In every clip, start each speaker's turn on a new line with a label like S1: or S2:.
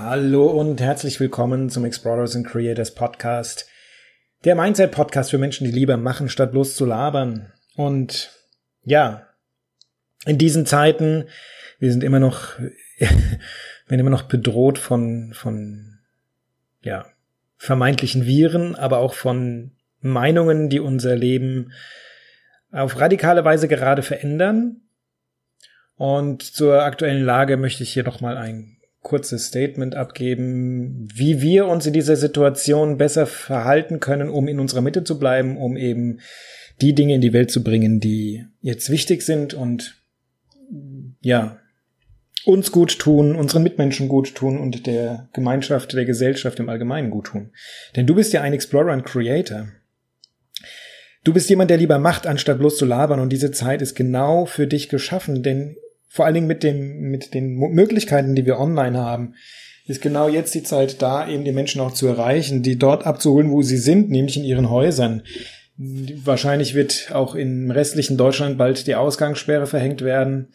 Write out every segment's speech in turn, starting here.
S1: Hallo und herzlich willkommen zum Explorers and Creators Podcast. Der Mindset Podcast für Menschen, die lieber machen, statt bloß zu labern. Und ja, in diesen Zeiten, wir sind immer noch, werden immer noch bedroht von, von, ja, vermeintlichen Viren, aber auch von Meinungen, die unser Leben auf radikale Weise gerade verändern. Und zur aktuellen Lage möchte ich hier noch mal ein kurzes Statement abgeben, wie wir uns in dieser Situation besser verhalten können, um in unserer Mitte zu bleiben, um eben die Dinge in die Welt zu bringen, die jetzt wichtig sind und ja, uns gut tun, unseren Mitmenschen gut tun und der Gemeinschaft, der Gesellschaft im Allgemeinen gut tun. Denn du bist ja ein Explorer und Creator. Du bist jemand, der lieber macht, anstatt bloß zu labern und diese Zeit ist genau für dich geschaffen, denn vor allen Dingen mit dem, mit den Möglichkeiten, die wir online haben, ist genau jetzt die Zeit da, eben die Menschen auch zu erreichen, die dort abzuholen, wo sie sind, nämlich in ihren Häusern. Wahrscheinlich wird auch im restlichen Deutschland bald die Ausgangssperre verhängt werden.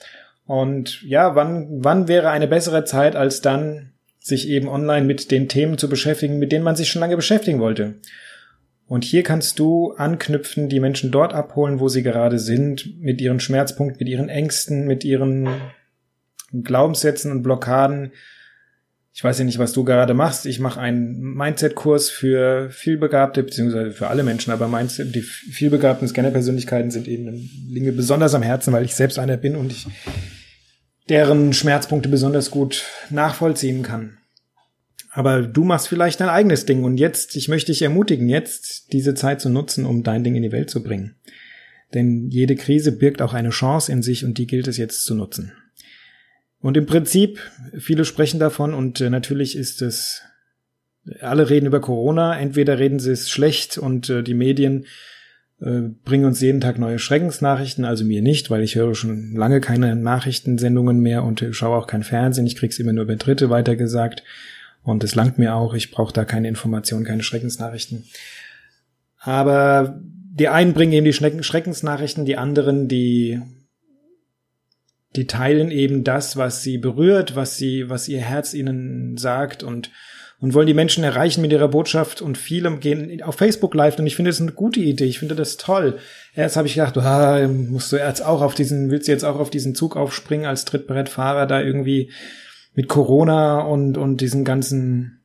S1: Und ja, wann, wann wäre eine bessere Zeit als dann, sich eben online mit den Themen zu beschäftigen, mit denen man sich schon lange beschäftigen wollte? Und hier kannst du anknüpfen, die Menschen dort abholen, wo sie gerade sind, mit ihren Schmerzpunkten, mit ihren Ängsten, mit ihren Glaubenssätzen und Blockaden. Ich weiß ja nicht, was du gerade machst. Ich mache einen Mindset-Kurs für vielbegabte, beziehungsweise für alle Menschen, aber Mindset, die vielbegabten Scanner-Persönlichkeiten sind eben liegen mir besonders am Herzen, weil ich selbst einer bin und ich deren Schmerzpunkte besonders gut nachvollziehen kann. Aber du machst vielleicht dein eigenes Ding und jetzt, ich möchte dich ermutigen, jetzt diese Zeit zu nutzen, um dein Ding in die Welt zu bringen. Denn jede Krise birgt auch eine Chance in sich und die gilt es jetzt zu nutzen. Und im Prinzip, viele sprechen davon und äh, natürlich ist es, alle reden über Corona, entweder reden sie es schlecht und äh, die Medien äh, bringen uns jeden Tag neue Schreckensnachrichten, also mir nicht, weil ich höre schon lange keine Nachrichtensendungen mehr und schaue auch kein Fernsehen, ich krieg's immer nur über Dritte weitergesagt. Und es langt mir auch, ich brauche da keine Informationen, keine Schreckensnachrichten. Aber die einen bringen eben die Schreckensnachrichten, die anderen, die, die teilen eben das, was sie berührt, was sie, was ihr Herz ihnen sagt und, und wollen die Menschen erreichen mit ihrer Botschaft und viele gehen auf Facebook live und ich finde das eine gute Idee, ich finde das toll. Erst habe ich gedacht, ah, musst du jetzt auch auf diesen, willst du jetzt auch auf diesen Zug aufspringen als Trittbrettfahrer da irgendwie mit Corona und, und diesen ganzen,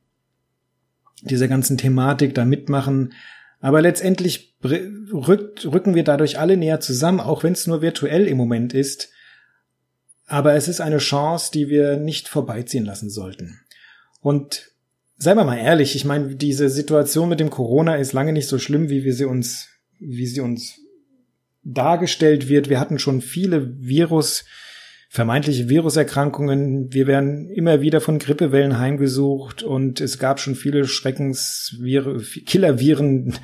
S1: dieser ganzen Thematik da mitmachen. Aber letztendlich rückt, rücken wir dadurch alle näher zusammen, auch wenn es nur virtuell im Moment ist. Aber es ist eine Chance, die wir nicht vorbeiziehen lassen sollten. Und seien wir mal ehrlich, ich meine, diese Situation mit dem Corona ist lange nicht so schlimm, wie wir sie uns, wie sie uns dargestellt wird. Wir hatten schon viele Virus, vermeintliche Viruserkrankungen. Wir werden immer wieder von Grippewellen heimgesucht und es gab schon viele Schreckensviren, Killerviren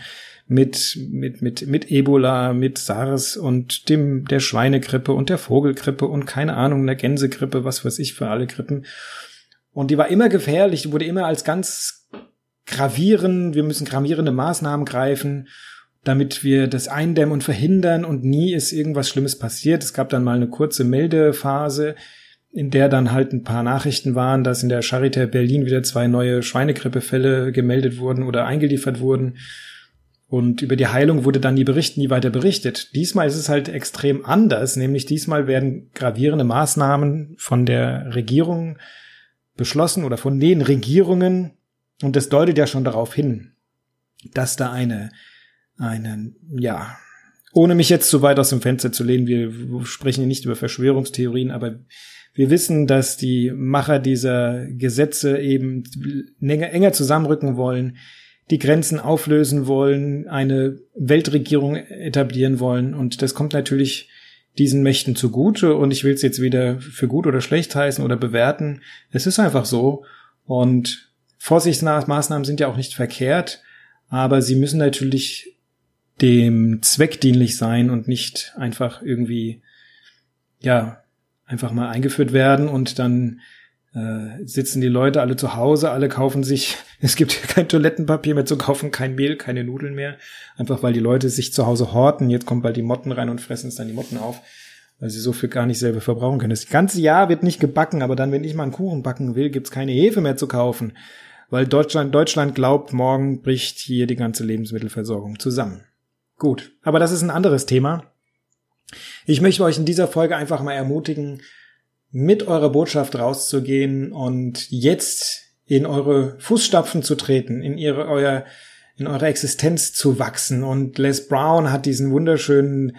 S1: mit, mit, mit, mit Ebola, mit SARS und dem, der Schweinegrippe und der Vogelgrippe und keine Ahnung, der Gänsegrippe, was weiß ich für alle Grippen. Und die war immer gefährlich, wurde immer als ganz gravierend, wir müssen gravierende Maßnahmen greifen damit wir das eindämmen und verhindern und nie ist irgendwas Schlimmes passiert. Es gab dann mal eine kurze Meldephase, in der dann halt ein paar Nachrichten waren, dass in der Charité Berlin wieder zwei neue Schweinegrippefälle gemeldet wurden oder eingeliefert wurden. Und über die Heilung wurde dann nie berichtet, nie weiter berichtet. Diesmal ist es halt extrem anders, nämlich diesmal werden gravierende Maßnahmen von der Regierung beschlossen oder von den Regierungen. Und das deutet ja schon darauf hin, dass da eine einen, ja, ohne mich jetzt zu weit aus dem Fenster zu lehnen, wir sprechen hier nicht über Verschwörungstheorien, aber wir wissen, dass die Macher dieser Gesetze eben enger zusammenrücken wollen, die Grenzen auflösen wollen, eine Weltregierung etablieren wollen. Und das kommt natürlich diesen Mächten zugute. Und ich will es jetzt wieder für gut oder schlecht heißen oder bewerten. Es ist einfach so. Und Vorsichtsmaßnahmen sind ja auch nicht verkehrt, aber sie müssen natürlich dem Zweck dienlich sein und nicht einfach irgendwie, ja, einfach mal eingeführt werden und dann äh, sitzen die Leute alle zu Hause, alle kaufen sich, es gibt kein Toilettenpapier mehr zu kaufen, kein Mehl, keine Nudeln mehr, einfach weil die Leute sich zu Hause horten, jetzt kommen bald die Motten rein und fressen es dann die Motten auf, weil sie so viel gar nicht selber verbrauchen können. Das ganze Jahr wird nicht gebacken, aber dann, wenn ich mal einen Kuchen backen will, gibt's keine Hefe mehr zu kaufen, weil Deutschland, Deutschland glaubt, morgen bricht hier die ganze Lebensmittelversorgung zusammen. Gut, aber das ist ein anderes Thema. Ich möchte euch in dieser Folge einfach mal ermutigen, mit eurer Botschaft rauszugehen und jetzt in eure Fußstapfen zu treten, in ihre, euer, in eure Existenz zu wachsen. Und Les Brown hat diesen wunderschönen,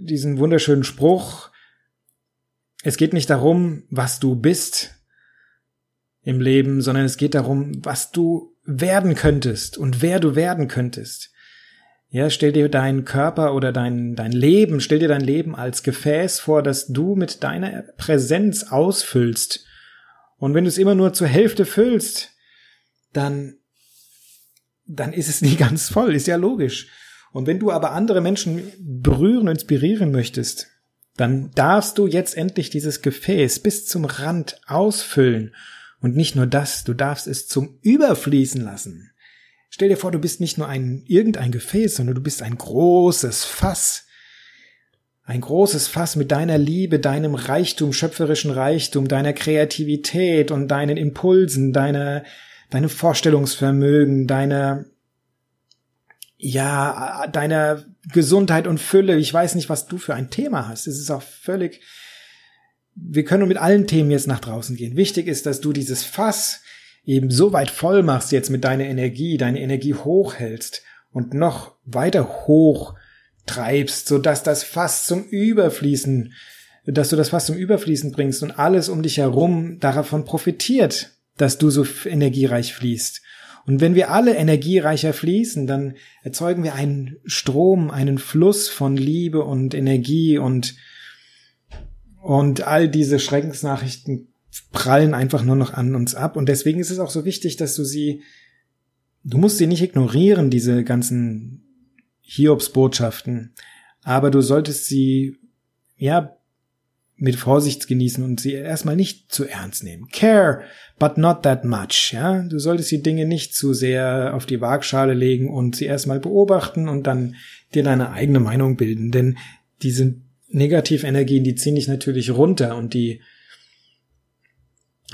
S1: diesen wunderschönen Spruch. Es geht nicht darum, was du bist im Leben, sondern es geht darum, was du werden könntest und wer du werden könntest. Ja, stell dir deinen Körper oder dein, dein Leben, stell dir dein Leben als Gefäß vor, das du mit deiner Präsenz ausfüllst. Und wenn du es immer nur zur Hälfte füllst, dann, dann ist es nie ganz voll, ist ja logisch. Und wenn du aber andere Menschen berühren, inspirieren möchtest, dann darfst du jetzt endlich dieses Gefäß bis zum Rand ausfüllen. Und nicht nur das, du darfst es zum Überfließen lassen. Stell dir vor, du bist nicht nur ein irgendein Gefäß, sondern du bist ein großes Fass. Ein großes Fass mit deiner Liebe, deinem Reichtum, schöpferischen Reichtum, deiner Kreativität und deinen Impulsen, deiner, deinem Vorstellungsvermögen, deiner, ja, deiner Gesundheit und Fülle. Ich weiß nicht, was du für ein Thema hast. Es ist auch völlig, wir können mit allen Themen jetzt nach draußen gehen. Wichtig ist, dass du dieses Fass eben so weit voll machst jetzt mit deiner Energie, deine Energie hochhältst und noch weiter hoch treibst, so dass das Fass zum Überfließen, dass du das Fass zum Überfließen bringst und alles um dich herum davon profitiert, dass du so energiereich fließt. Und wenn wir alle energiereicher fließen, dann erzeugen wir einen Strom, einen Fluss von Liebe und Energie und, und all diese Schreckensnachrichten prallen einfach nur noch an uns ab. Und deswegen ist es auch so wichtig, dass du sie, du musst sie nicht ignorieren, diese ganzen Hiobs-Botschaften, aber du solltest sie, ja, mit Vorsicht genießen und sie erstmal nicht zu ernst nehmen. Care, but not that much, ja. Du solltest die Dinge nicht zu sehr auf die Waagschale legen und sie erstmal beobachten und dann dir deine eigene Meinung bilden, denn diese Negativenergien, die ziehen dich natürlich runter und die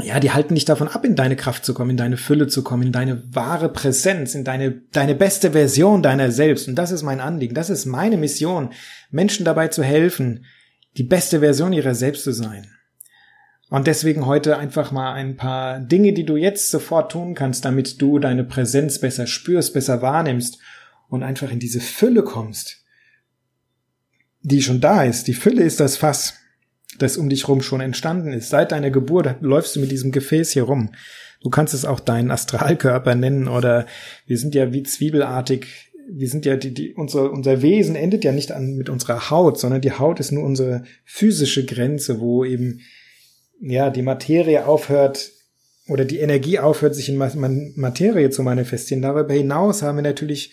S1: ja, die halten dich davon ab, in deine Kraft zu kommen, in deine Fülle zu kommen, in deine wahre Präsenz, in deine, deine beste Version deiner selbst. Und das ist mein Anliegen, das ist meine Mission, Menschen dabei zu helfen, die beste Version ihrer selbst zu sein. Und deswegen heute einfach mal ein paar Dinge, die du jetzt sofort tun kannst, damit du deine Präsenz besser spürst, besser wahrnimmst und einfach in diese Fülle kommst, die schon da ist. Die Fülle ist das Fass das um dich rum schon entstanden ist. Seit deiner Geburt läufst du mit diesem Gefäß hier rum. Du kannst es auch deinen Astralkörper nennen oder wir sind ja wie zwiebelartig. Wir sind ja die, die unser unser Wesen endet ja nicht an mit unserer Haut, sondern die Haut ist nur unsere physische Grenze, wo eben ja die Materie aufhört oder die Energie aufhört, sich in Materie zu manifestieren. Darüber hinaus haben wir natürlich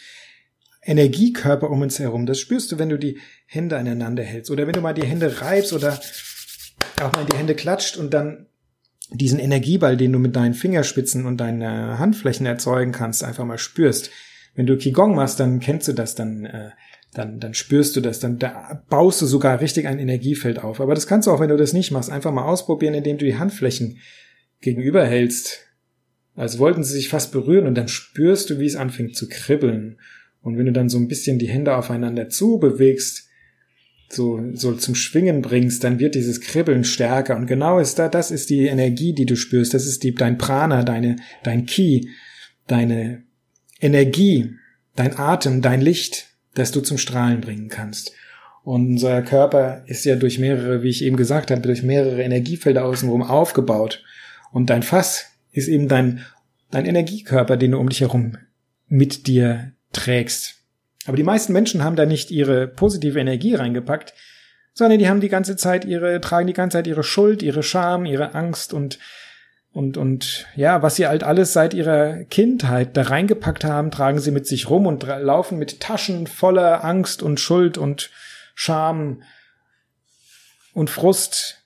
S1: Energiekörper um uns herum. Das spürst du, wenn du die Hände aneinander hältst oder wenn du mal die Hände reibst oder auch mal in die Hände klatscht und dann diesen Energieball, den du mit deinen Fingerspitzen und deinen äh, Handflächen erzeugen kannst, einfach mal spürst. Wenn du Qigong machst, dann kennst du das, dann, äh, dann, dann spürst du das, dann da baust du sogar richtig ein Energiefeld auf. Aber das kannst du auch, wenn du das nicht machst, einfach mal ausprobieren, indem du die Handflächen gegenüber hältst. Als wollten sie sich fast berühren und dann spürst du, wie es anfängt zu kribbeln. Und wenn du dann so ein bisschen die Hände aufeinander zu bewegst, so, so zum Schwingen bringst, dann wird dieses Kribbeln stärker. Und genau ist da, das ist die Energie, die du spürst. Das ist die, dein Prana, deine, dein Ki, deine Energie, dein Atem, dein Licht, das du zum Strahlen bringen kannst. Und unser Körper ist ja durch mehrere, wie ich eben gesagt habe, durch mehrere Energiefelder außenrum aufgebaut. Und dein Fass ist eben dein, dein Energiekörper, den du um dich herum mit dir trägst. Aber die meisten Menschen haben da nicht ihre positive Energie reingepackt, sondern die haben die ganze Zeit ihre, tragen die ganze Zeit ihre Schuld, ihre Scham, ihre Angst und und, und ja, was sie halt alles seit ihrer Kindheit da reingepackt haben, tragen sie mit sich rum und laufen mit Taschen voller Angst und Schuld und Scham und Frust.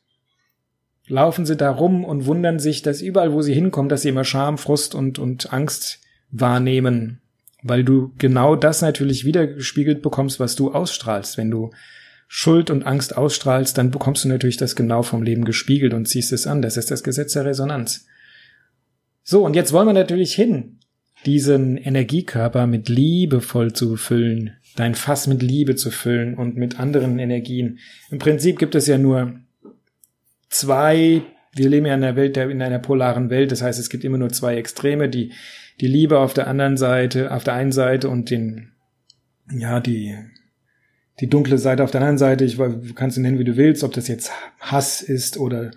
S1: Laufen sie da rum und wundern sich, dass überall, wo sie hinkommen, dass sie immer Scham, Frust und, und Angst wahrnehmen. Weil du genau das natürlich wieder gespiegelt bekommst, was du ausstrahlst. Wenn du Schuld und Angst ausstrahlst, dann bekommst du natürlich das genau vom Leben gespiegelt und ziehst es an. Das ist das Gesetz der Resonanz. So, und jetzt wollen wir natürlich hin, diesen Energiekörper mit Liebe voll zu befüllen, dein Fass mit Liebe zu füllen und mit anderen Energien. Im Prinzip gibt es ja nur zwei, wir leben ja in einer Welt, in einer polaren Welt, das heißt, es gibt immer nur zwei Extreme, die, die Liebe auf der anderen Seite, auf der einen Seite und den, ja, die, die dunkle Seite auf der anderen Seite, ich, du kannst ihn nennen, wie du willst, ob das jetzt Hass ist oder,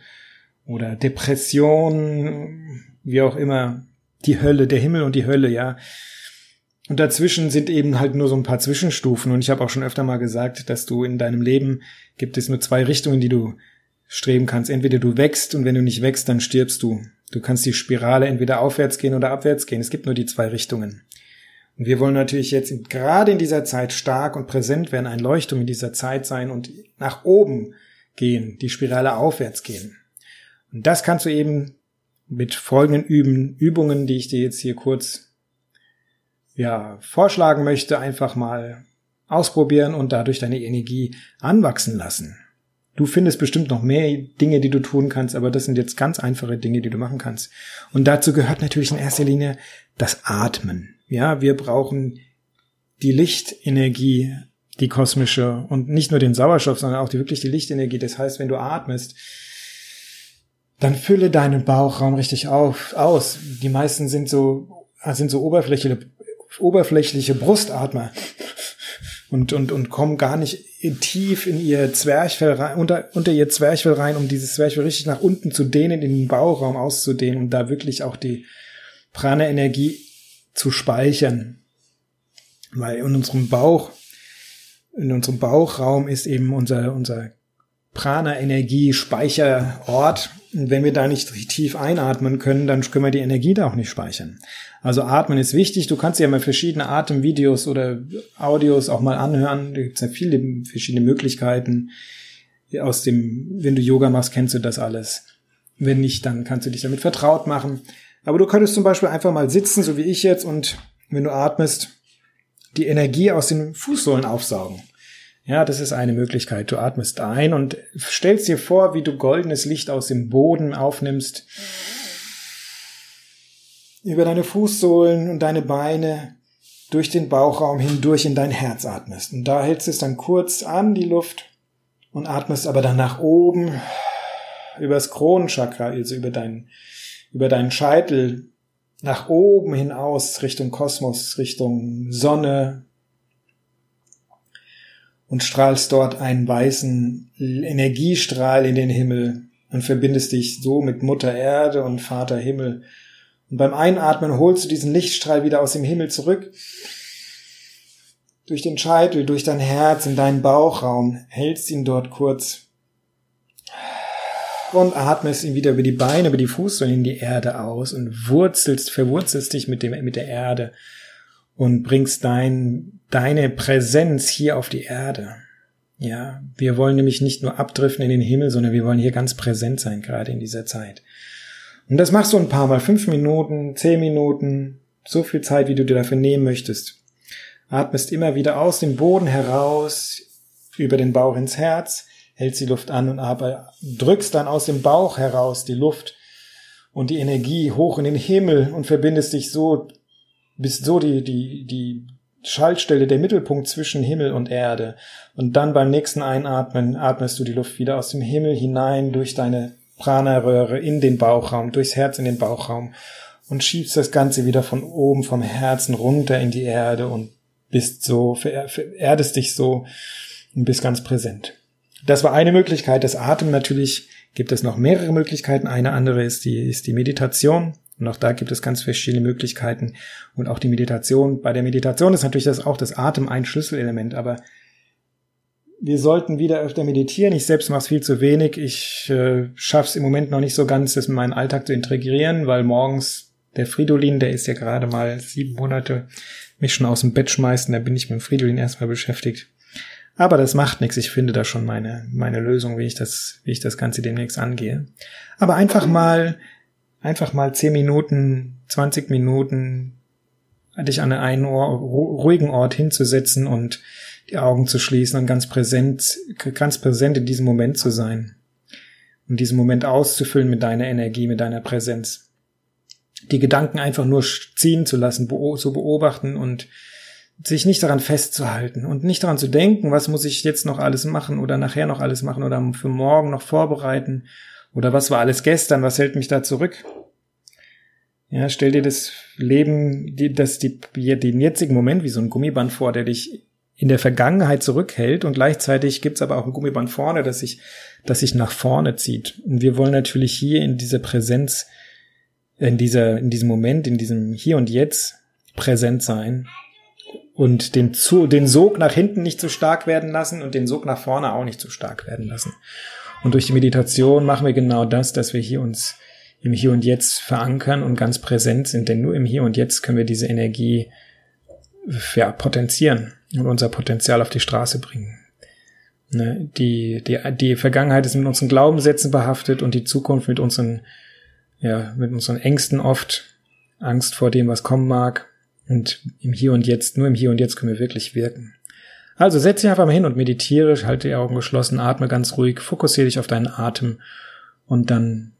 S1: oder Depression, wie auch immer, die Hölle, der Himmel und die Hölle, ja. Und dazwischen sind eben halt nur so ein paar Zwischenstufen. Und ich habe auch schon öfter mal gesagt, dass du in deinem Leben gibt es nur zwei Richtungen, die du streben kannst. Entweder du wächst und wenn du nicht wächst, dann stirbst du. Du kannst die Spirale entweder aufwärts gehen oder abwärts gehen. Es gibt nur die zwei Richtungen. Und wir wollen natürlich jetzt gerade in dieser Zeit stark und präsent werden, ein Leuchtturm in dieser Zeit sein und nach oben gehen, die Spirale aufwärts gehen. Und das kannst du eben mit folgenden Üben, Übungen, die ich dir jetzt hier kurz ja, vorschlagen möchte, einfach mal ausprobieren und dadurch deine Energie anwachsen lassen. Du findest bestimmt noch mehr Dinge, die du tun kannst, aber das sind jetzt ganz einfache Dinge, die du machen kannst. Und dazu gehört natürlich in erster Linie das Atmen. Ja, wir brauchen die Lichtenergie, die kosmische und nicht nur den Sauerstoff, sondern auch die wirklich die Lichtenergie. Das heißt, wenn du atmest, dann fülle deinen Bauchraum richtig auf, aus. Die meisten sind so, sind so oberflächliche, oberflächliche Brustatmer und, und, und kommen gar nicht tief in ihr Zwerchfell rein, unter, unter ihr Zwerchfell rein, um dieses Zwerchfell richtig nach unten zu dehnen, in den Bauchraum auszudehnen und da wirklich auch die Prana-Energie zu speichern. Weil in unserem Bauch, in unserem Bauchraum ist eben unser, unser Prana-Energie-Speicherort. Wenn wir da nicht tief einatmen können, dann können wir die Energie da auch nicht speichern. Also atmen ist wichtig. Du kannst ja mal verschiedene Atemvideos oder Audios auch mal anhören. Da gibt es ja viele verschiedene Möglichkeiten. Aus dem, wenn du Yoga machst, kennst du das alles. Wenn nicht, dann kannst du dich damit vertraut machen. Aber du könntest zum Beispiel einfach mal sitzen, so wie ich jetzt, und wenn du atmest, die Energie aus den Fußsohlen aufsaugen. Ja, das ist eine Möglichkeit. Du atmest ein und stellst dir vor, wie du goldenes Licht aus dem Boden aufnimmst, über deine Fußsohlen und deine Beine durch den Bauchraum hindurch in dein Herz atmest. Und da hältst du es dann kurz an, die Luft, und atmest aber dann nach oben übers Kronenchakra, also über deinen über deinen Scheitel nach oben hinaus Richtung Kosmos, Richtung Sonne und strahlst dort einen weißen Energiestrahl in den Himmel und verbindest dich so mit Mutter Erde und Vater Himmel. Und beim Einatmen holst du diesen Lichtstrahl wieder aus dem Himmel zurück durch den Scheitel, durch dein Herz in deinen Bauchraum, hältst ihn dort kurz und atmest ihn wieder über die Beine, über die Fußsohlen in die Erde aus und wurzelst, verwurzelst dich mit dem, mit der Erde und bringst dein, deine Präsenz hier auf die Erde. Ja, wir wollen nämlich nicht nur abdriften in den Himmel, sondern wir wollen hier ganz präsent sein, gerade in dieser Zeit. Und das machst du ein paar Mal, fünf Minuten, zehn Minuten, so viel Zeit, wie du dir dafür nehmen möchtest. Atmest immer wieder aus dem Boden heraus, über den Bauch ins Herz, hältst die Luft an und aber drückst dann aus dem Bauch heraus die Luft und die Energie hoch in den Himmel und verbindest dich so, bist so die, die, die Schaltstelle, der Mittelpunkt zwischen Himmel und Erde. Und dann beim nächsten Einatmen atmest du die Luft wieder aus dem Himmel hinein durch deine Prana-Röhre in den Bauchraum, durchs Herz in den Bauchraum und schiebst das Ganze wieder von oben vom Herzen runter in die Erde und bist so, vererdest dich so und bist ganz präsent. Das war eine Möglichkeit. Das Atem natürlich gibt es noch mehrere Möglichkeiten. Eine andere ist die, ist die Meditation. Und auch da gibt es ganz verschiedene Möglichkeiten. Und auch die Meditation. Bei der Meditation ist natürlich das auch das Atem ein Schlüsselelement. Aber wir sollten wieder öfter meditieren. Ich selbst mache es viel zu wenig. Ich äh, schaffe es im Moment noch nicht so ganz, das in meinen Alltag zu integrieren, weil morgens der Fridolin, der ist ja gerade mal sieben Monate, mich schon aus dem Bett schmeißen. Da bin ich mit dem Fridolin erstmal beschäftigt. Aber das macht nichts. Ich finde da schon meine, meine Lösung, wie ich das, wie ich das Ganze demnächst angehe. Aber einfach mal, einfach mal zehn Minuten, 20 Minuten dich an einen ruhigen Ort hinzusetzen und die Augen zu schließen und ganz präsent, ganz präsent in diesem Moment zu sein. Und diesen Moment auszufüllen mit deiner Energie, mit deiner Präsenz. Die Gedanken einfach nur ziehen zu lassen, zu beobachten und sich nicht daran festzuhalten und nicht daran zu denken, was muss ich jetzt noch alles machen oder nachher noch alles machen oder für morgen noch vorbereiten oder was war alles gestern, was hält mich da zurück. Ja, stell dir das Leben, die, das, die, den jetzigen Moment wie so ein Gummiband vor, der dich in der Vergangenheit zurückhält und gleichzeitig gibt's aber auch ein Gummiband vorne, das sich, das sich nach vorne zieht. Und wir wollen natürlich hier in dieser Präsenz, in dieser, in diesem Moment, in diesem Hier und Jetzt präsent sein und den, zu, den Sog nach hinten nicht zu stark werden lassen und den Sog nach vorne auch nicht zu stark werden lassen. Und durch die Meditation machen wir genau das, dass wir hier uns im Hier und Jetzt verankern und ganz präsent sind, denn nur im Hier und Jetzt können wir diese Energie ja, potenzieren und unser Potenzial auf die Straße bringen. Ne? Die, die, die Vergangenheit ist mit unseren Glaubenssätzen behaftet und die Zukunft mit unseren, ja, mit unseren Ängsten oft. Angst vor dem, was kommen mag. Und im Hier und Jetzt, nur im Hier und Jetzt können wir wirklich wirken. Also setz dich einfach mal hin und meditiere, halte die Augen geschlossen, atme ganz ruhig, fokussiere dich auf deinen Atem und dann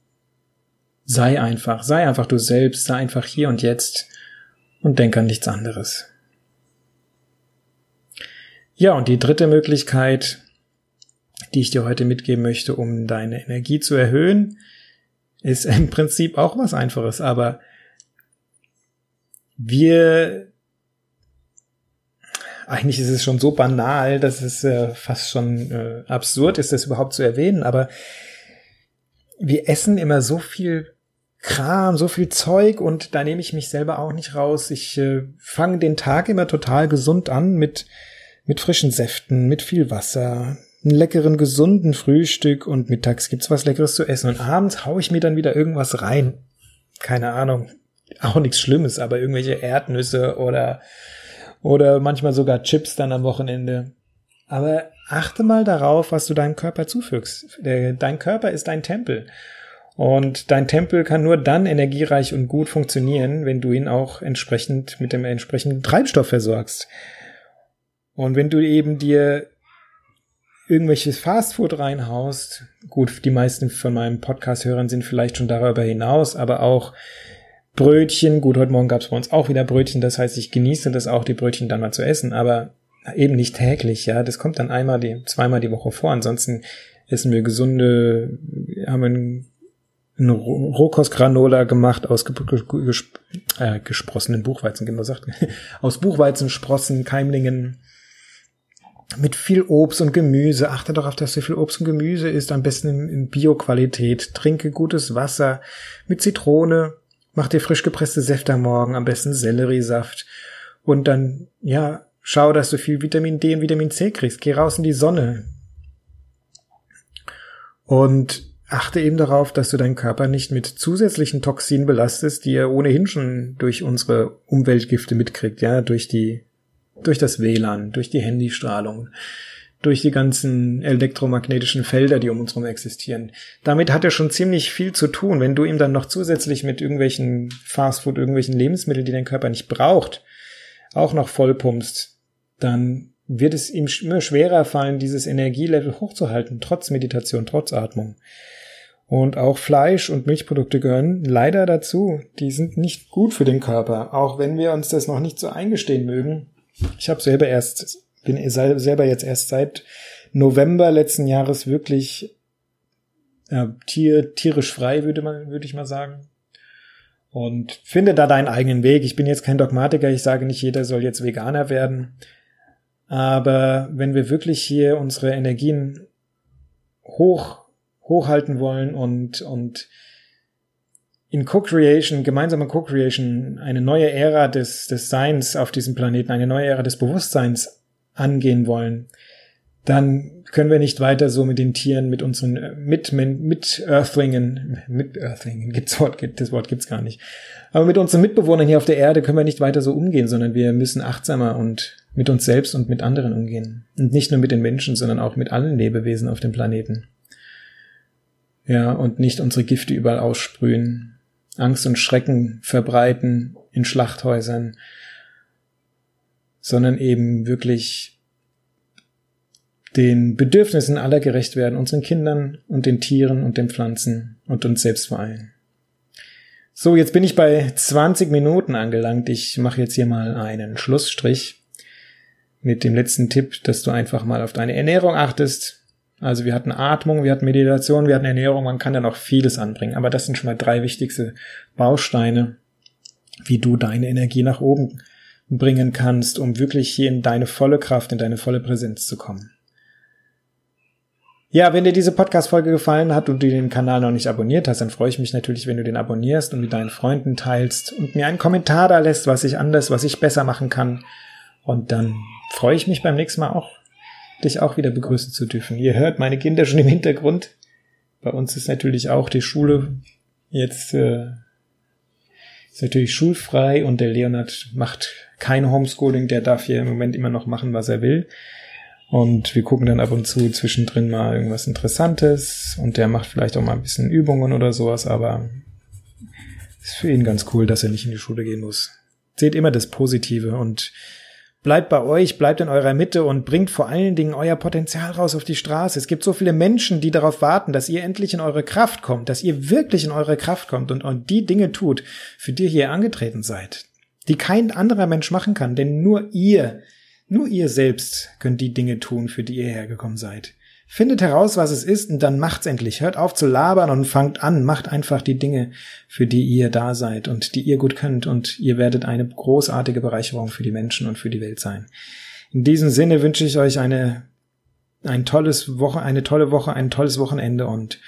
S1: sei einfach, sei einfach du selbst, sei einfach hier und jetzt und denk an nichts anderes. Ja, und die dritte Möglichkeit, die ich dir heute mitgeben möchte, um deine Energie zu erhöhen, ist im Prinzip auch was Einfaches, aber wir eigentlich ist es schon so banal, dass es äh, fast schon äh, absurd ist, das überhaupt zu erwähnen, aber wir essen immer so viel Kram, so viel Zeug und da nehme ich mich selber auch nicht raus. Ich äh, fange den Tag immer total gesund an mit mit frischen Säften, mit viel Wasser, einen leckeren, gesunden Frühstück und mittags gibt's was Leckeres zu essen und abends hau ich mir dann wieder irgendwas rein. Keine Ahnung. Auch nichts Schlimmes, aber irgendwelche Erdnüsse oder, oder manchmal sogar Chips dann am Wochenende. Aber achte mal darauf, was du deinem Körper zufügst. Dein Körper ist dein Tempel. Und dein Tempel kann nur dann energiereich und gut funktionieren, wenn du ihn auch entsprechend mit dem entsprechenden Treibstoff versorgst. Und wenn du eben dir irgendwelches Fastfood reinhaust, gut, die meisten von meinen Podcast-Hörern sind vielleicht schon darüber hinaus, aber auch Brötchen, gut, heute Morgen gab es bei uns auch wieder Brötchen, das heißt, ich genieße das auch, die Brötchen dann mal zu essen, aber eben nicht täglich, ja, das kommt dann einmal, die, zweimal die Woche vor, ansonsten essen wir gesunde, haben einen, einen Rohkostgranola gemacht aus äh, gesprossenen Buchweizen, genau sagt, aus Buchweizensprossen, Keimlingen, mit viel Obst und Gemüse. Achte darauf, dass du viel Obst und Gemüse isst, am besten in, in Bio-Qualität. Trinke gutes Wasser mit Zitrone. Mach dir frisch gepresste Säfte am Morgen, am besten Selleriesaft. Und dann, ja, schau, dass du viel Vitamin D und Vitamin C kriegst. Geh raus in die Sonne. Und achte eben darauf, dass du deinen Körper nicht mit zusätzlichen Toxinen belastest, die er ohnehin schon durch unsere Umweltgifte mitkriegt, ja, durch die durch das WLAN, durch die Handystrahlung, durch die ganzen elektromagnetischen Felder, die um uns herum existieren. Damit hat er schon ziemlich viel zu tun. Wenn du ihm dann noch zusätzlich mit irgendwelchen Fastfood, irgendwelchen Lebensmitteln, die dein Körper nicht braucht, auch noch vollpumpst, dann wird es ihm immer schwerer fallen, dieses Energielevel hochzuhalten, trotz Meditation, trotz Atmung. Und auch Fleisch und Milchprodukte gehören leider dazu. Die sind nicht gut für den Körper, auch wenn wir uns das noch nicht so eingestehen mögen. Ich habe selber erst, bin selber jetzt erst seit November letzten Jahres wirklich ja, tier, tierisch frei, würde man, würde ich mal sagen. Und finde da deinen eigenen Weg. Ich bin jetzt kein Dogmatiker, ich sage nicht, jeder soll jetzt Veganer werden. Aber wenn wir wirklich hier unsere Energien hoch, hochhalten wollen und, und in Co-Creation, gemeinsamer Co-Creation, eine neue Ära des, des Seins auf diesem Planeten, eine neue Ära des Bewusstseins angehen wollen, dann können wir nicht weiter so mit den Tieren, mit unseren äh, mit mit Earthlingen, gibt's Wort, das Wort gibt's gar nicht. Aber mit unseren Mitbewohnern hier auf der Erde können wir nicht weiter so umgehen, sondern wir müssen achtsamer und mit uns selbst und mit anderen umgehen. Und nicht nur mit den Menschen, sondern auch mit allen Lebewesen auf dem Planeten. Ja, und nicht unsere Gifte überall aussprühen, Angst und Schrecken verbreiten in Schlachthäusern, sondern eben wirklich den Bedürfnissen aller gerecht werden, unseren Kindern und den Tieren und den Pflanzen und uns selbst vor allem. So, jetzt bin ich bei 20 Minuten angelangt. Ich mache jetzt hier mal einen Schlussstrich mit dem letzten Tipp, dass du einfach mal auf deine Ernährung achtest. Also wir hatten Atmung, wir hatten Meditation, wir hatten Ernährung, man kann da noch vieles anbringen. Aber das sind schon mal drei wichtigste Bausteine, wie du deine Energie nach oben bringen kannst, um wirklich hier in deine volle Kraft, in deine volle Präsenz zu kommen. Ja, wenn dir diese Podcast-Folge gefallen hat und du den Kanal noch nicht abonniert hast, dann freue ich mich natürlich, wenn du den abonnierst und mit deinen Freunden teilst und mir einen Kommentar da lässt, was ich anders, was ich besser machen kann. Und dann freue ich mich beim nächsten Mal auch, dich auch wieder begrüßen zu dürfen. Ihr hört meine Kinder schon im Hintergrund. Bei uns ist natürlich auch die Schule jetzt äh, ist natürlich schulfrei und der Leonard macht kein Homeschooling, der darf hier im Moment immer noch machen, was er will. Und wir gucken dann ab und zu zwischendrin mal irgendwas Interessantes und der macht vielleicht auch mal ein bisschen Übungen oder sowas, aber ist für ihn ganz cool, dass er nicht in die Schule gehen muss. Seht immer das Positive und bleibt bei euch, bleibt in eurer Mitte und bringt vor allen Dingen euer Potenzial raus auf die Straße. Es gibt so viele Menschen, die darauf warten, dass ihr endlich in eure Kraft kommt, dass ihr wirklich in eure Kraft kommt und, und die Dinge tut, für die ihr hier angetreten seid, die kein anderer Mensch machen kann, denn nur ihr nur ihr selbst könnt die Dinge tun, für die ihr hergekommen seid. Findet heraus, was es ist, und dann macht's endlich. Hört auf zu labern und fangt an. Macht einfach die Dinge, für die ihr da seid und die ihr gut könnt, und ihr werdet eine großartige Bereicherung für die Menschen und für die Welt sein. In diesem Sinne wünsche ich euch eine, ein tolles Woche, eine tolle Woche, ein tolles Wochenende und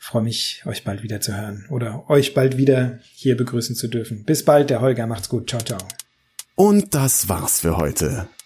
S1: freue mich, euch bald wieder zu hören oder euch bald wieder hier begrüßen zu dürfen. Bis bald, der Holger. Macht's gut. Ciao, ciao.
S2: Und das war's für heute.